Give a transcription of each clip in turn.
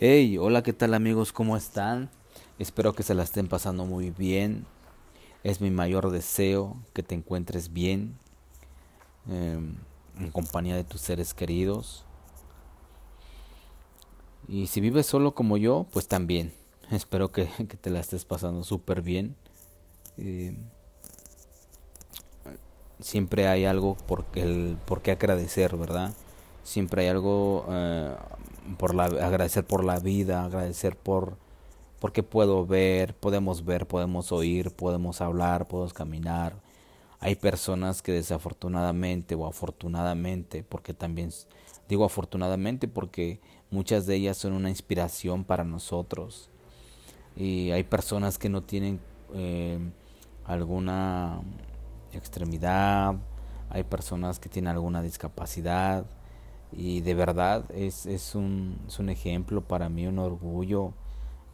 Hey, hola, ¿qué tal amigos? ¿Cómo están? Espero que se la estén pasando muy bien. Es mi mayor deseo que te encuentres bien, em, en compañía de tus seres queridos. Y si vives solo como yo, pues también. Espero que, te la estés pasando súper bien. Em, siempre hay algo por, el, por qué agradecer, ¿verdad? Siempre hay algo eh, por la, agradecer por la vida, agradecer por porque puedo ver, podemos ver, podemos oír, podemos hablar, podemos caminar. Hay personas que desafortunadamente o afortunadamente, porque también digo afortunadamente porque muchas de ellas son una inspiración para nosotros. Y hay personas que no tienen eh, alguna extremidad, hay personas que tienen alguna discapacidad, y de verdad es, es, un, es un ejemplo para mí, un orgullo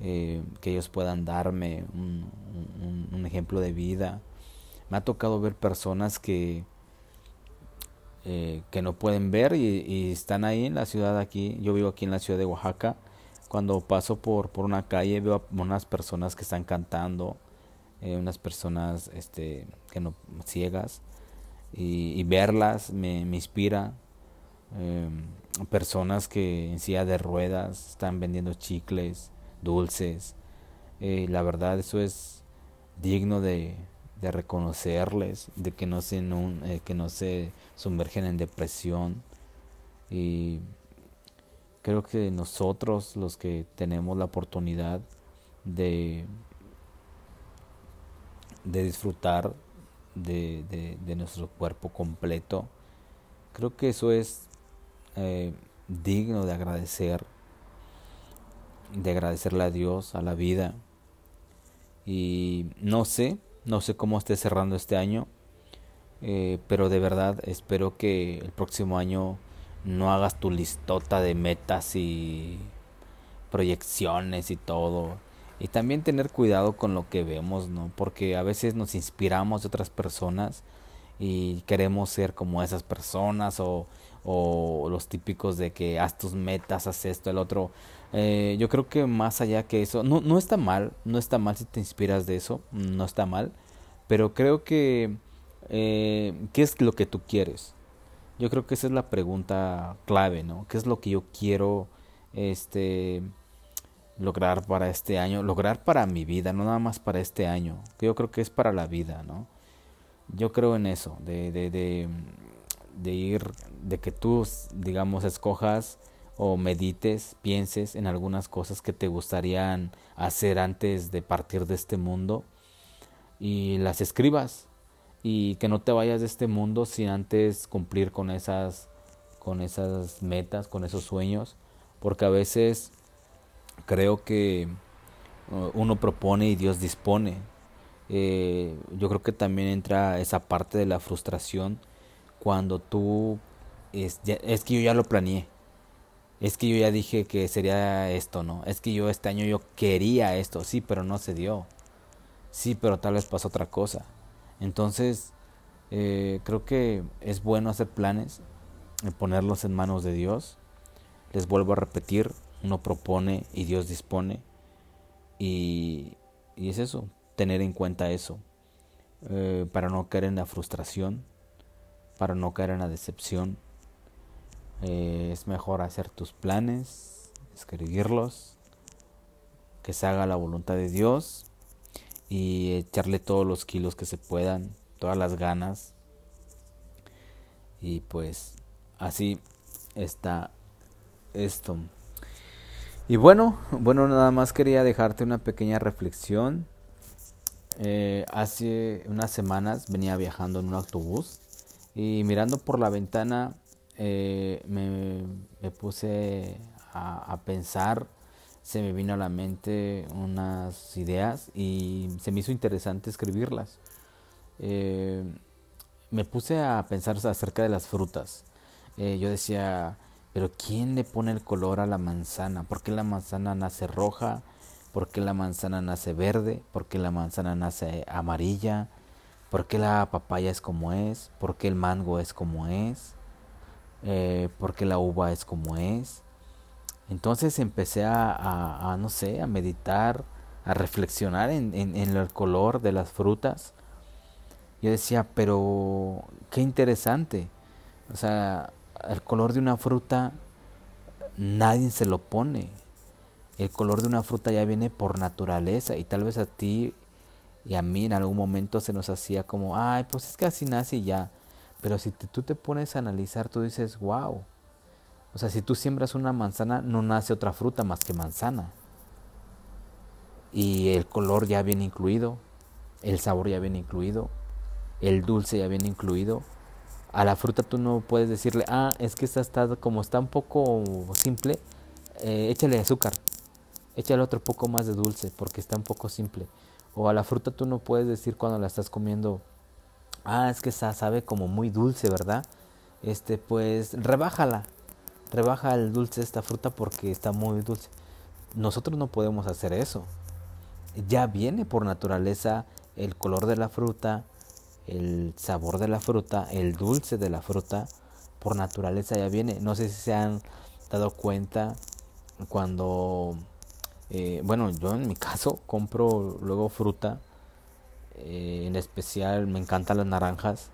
eh, que ellos puedan darme un, un, ejemplo de vida. Me ha tocado ver personas que, eh, que no pueden ver y, están ahí en la ciudad aquí. Yo vivo aquí en la ciudad de Oaxaca. Cuando paso por, por una calle veo unas personas que están cantando, eh, unas personas este, que no ciegas y, y verlas me, me inspira eh, personas que en silla de ruedas están vendiendo chicles, dulces. Eh, la verdad eso es digno de, reconocerles, de que no se, eh, que no se sumergen en depresión. Y creo que nosotros los que tenemos la oportunidad de, de disfrutar de nuestro cuerpo completo, creo que eso es eh, digno de agradecer, de agradecerle a Dios, a la vida. Y no sé, no sé cómo esté cerrando este año, eh, pero de verdad espero que el próximo año no hagas tu listota de metas y proyecciones y todo. Y también tener cuidado con lo que vemos, ¿no? Porque a veces nos inspiramos de otras personas y queremos ser como esas personas o, o los típicos de que haz tus metas, haz esto, el otro. Eh, yo creo que más allá que eso, no, no está mal, no está mal si te inspiras de eso, no está mal, pero creo que, eh, ¿qué es lo que tú quieres? Yo creo que esa es la pregunta clave, ¿no? ¿Qué es lo que yo quiero este, lograr para este año? Lograr para mi vida, no nada más para este año, que yo creo que es para la vida, ¿no? Yo creo en eso, de, de, de, de ir, de que tú, digamos, escojas o medites, pienses en algunas cosas que te gustarían hacer antes de partir de este mundo y las escribas y que no te vayas de este mundo sin antes cumplir con esas con esas metas, con esos sueños, porque a veces creo que uh, uno propone y Dios dispone. Eh, yo creo que también entra esa parte de la frustración cuando tú es, es que yo ya lo planeé. Es que yo ya dije que sería esto, ¿no? Es que yo este año yo quería esto, sí, pero no se dio. Sí, pero tal vez pasó otra cosa. Entonces, eh, creo que es bueno hacer planes, ponerlos en manos de Dios. Les vuelvo a repetir, uno propone y Dios dispone. Y, y es eso, tener en cuenta eso, eh, para no caer en la frustración, para no caer en la decepción. Eh, es mejor hacer tus planes, escribirlos, que se haga la voluntad de Dios y echarle todos los kilos que se puedan, todas las ganas. Y pues así está esto. Y bueno, bueno, nada más quería dejarte una pequeña reflexión. Eh, hace unas semanas venía viajando en un autobús y mirando por la ventana eh, me, puse a, pensar, se me vino a la mente unas ideas y se me hizo interesante escribirlas. Eh, me puse a pensar acerca de las frutas. Eh, yo decía, pero ¿quién le pone el color a la manzana? ¿Por qué la manzana nace roja? ¿Por qué la manzana nace verde? ¿Por qué la manzana nace amarilla? por qué la papaya es como es, por qué el mango es como es, eh, por qué la uva es como es. Entonces empecé a, no sé, a meditar, a reflexionar en, en, el color de las frutas. Yo decía, pero qué interesante. O sea, el color de una fruta nadie se lo pone. El color de una fruta ya viene por naturaleza y tal vez a ti y a mí en algún momento se nos hacía como, ay, pues es que así nace y ya. Pero si tú te pones a analizar, tú dices, wow. O sea, si tú siembras una manzana, no nace otra fruta más que manzana. Y el color ya viene incluido, el sabor ya viene incluido, el dulce ya viene incluido. A la fruta tú no puedes decirle, ah, es que esta está como está un poco simple, eh, échale azúcar, échale otro poco más de dulce porque está un poco simple. O a la fruta tú no puedes decir cuando la estás comiendo, ah, es que sabe como muy dulce, ¿verdad? Este, pues rebájala, rebaja el dulce de esta fruta porque está muy dulce. Nosotros no podemos hacer eso. Ya viene por naturaleza el color de la fruta, el sabor de la fruta, el dulce de la fruta, por naturaleza ya viene. No sé si se han dado cuenta cuando, eh, bueno, yo en mi caso compro luego fruta, eh, en especial me encantan las naranjas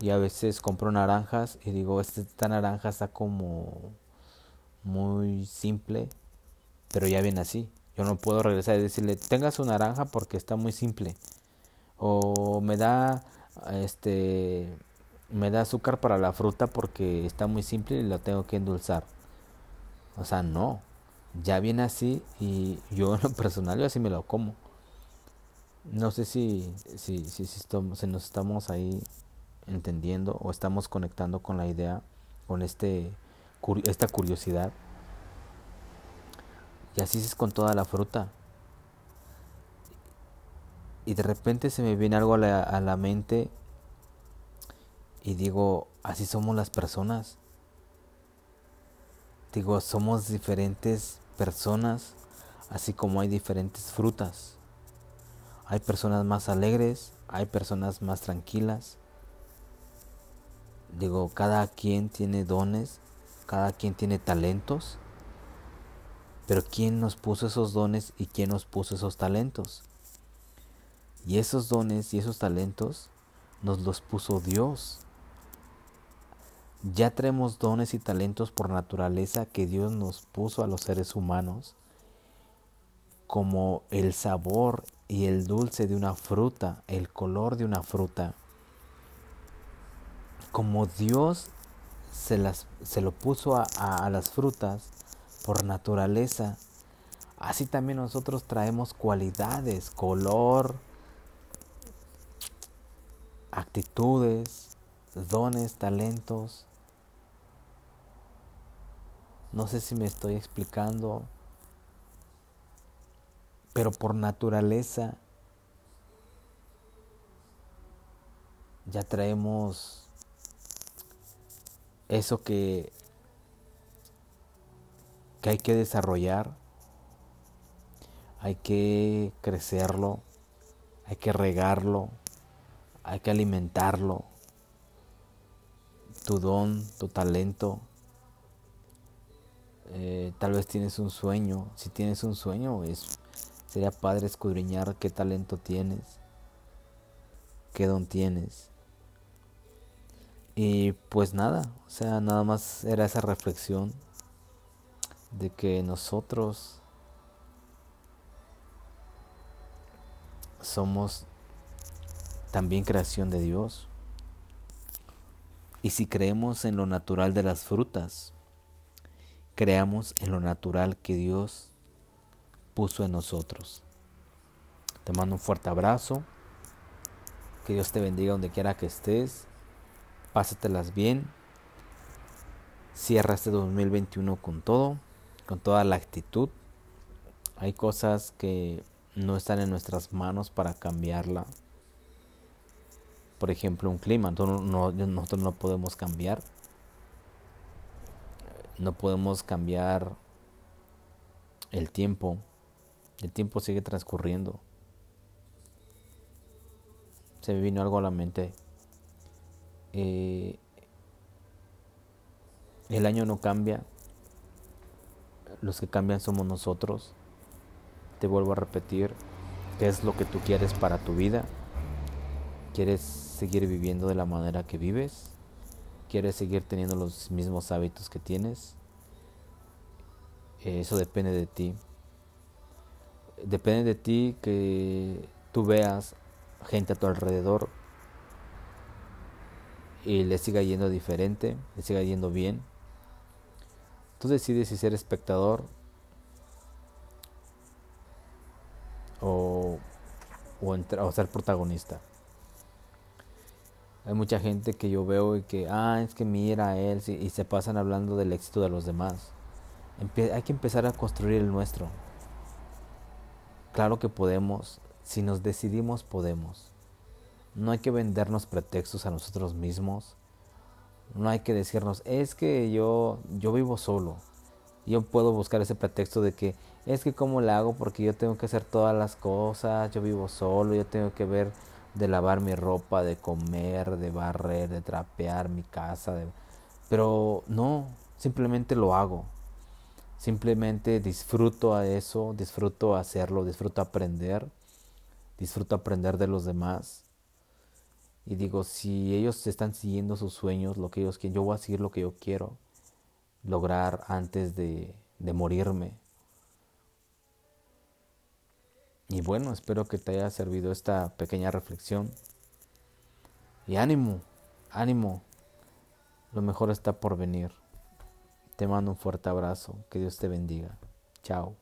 y a veces compro naranjas y digo, esta naranja está como muy simple, pero ya viene así. Yo no puedo regresar y decirle, tenga su naranja porque está muy simple o me da este me da azúcar para la fruta porque está muy simple y la tengo que endulzar. O sea, no. Ya viene así y yo en lo personal yo así me lo como. No sé si, si, si, si, si nos estamos ahí entendiendo o estamos conectando con la idea, con este, esta curiosidad. Y así es con toda la fruta y de repente se me viene algo a la, a la mente y digo, así somos las personas. Digo, somos diferentes personas, así como hay diferentes frutas. Hay personas más alegres, hay personas más tranquilas. Digo, cada quien tiene dones, cada quien tiene talentos. Pero ¿quién nos puso esos dones y quién nos puso esos talentos? Y esos dones y esos talentos nos los puso Dios. Ya tenemos dones y talentos por naturaleza que Dios nos puso a los seres humanos, como el sabor y el dulce de una fruta, el color de una fruta. Como Dios se, las, se lo puso a, a las frutas por naturaleza, así también nosotros traemos cualidades, color, actitudes, dones, talentos. No sé si me estoy explicando, pero por naturaleza ya traemos eso que, que hay que desarrollar, hay que crecerlo, hay que regarlo, hay que alimentarlo. Tu don, tu talento. Eh, tal vez tienes un sueño. Si tienes un sueño, es, sería padre escudriñar qué talento tienes, qué don tienes. Y pues nada, o sea, nada más era esa reflexión de que nosotros somos también creación de Dios. Y si creemos en lo natural de las frutas, creamos en lo natural que Dios puso en nosotros. Te mando un fuerte abrazo. Que Dios te bendiga donde quiera que estés. Pásatelas bien. Cierra este 2021 con todo, con toda la actitud. Hay cosas que no están en nuestras manos para cambiarla por ejemplo, un clima. nosotros no podemos cambiar. No podemos cambiar el tiempo. El tiempo sigue transcurriendo. Se me vino algo a la mente. Eh, el año no cambia. los que cambian somos nosotros. Te vuelvo a repetir, ¿qué es lo que tú quieres para tu vida? ¿Quieres seguir viviendo de la manera que vives? ¿Quieres seguir teniendo los mismos hábitos que tienes? Eso depende de ti. Depende de ti que tú veas gente a tu alrededor y le siga yendo diferente, le siga yendo bien. Tú decides si ser espectador o, o, ser protagonista. Hay mucha gente que yo veo y que, ah, es que mira a él, y se pasan hablando del éxito de los demás. hay que empezar a construir el nuestro. Claro que podemos, si nos decidimos podemos. No hay que vendernos pretextos a nosotros mismos. No hay que decirnos, es que yo, yo vivo solo. Yo puedo buscar ese pretexto de que es que cómo la hago porque yo tengo que hacer todas las cosas, yo vivo solo, yo tengo que ver de lavar mi ropa, de comer, de barrer, de trapear mi casa. Pero no, simplemente lo hago. Simplemente disfruto a eso, disfruto hacerlo, disfruto aprender, disfruto aprender de los demás. Y digo, si ellos están siguiendo sus sueños, lo que ellos quieren, yo voy a seguir lo que yo quiero lograr antes de, de morirme. Y bueno, espero que te haya servido esta pequeña reflexión. Y ánimo, ánimo. Lo mejor está por venir. Te mando un fuerte abrazo. Que Dios te bendiga. Chao.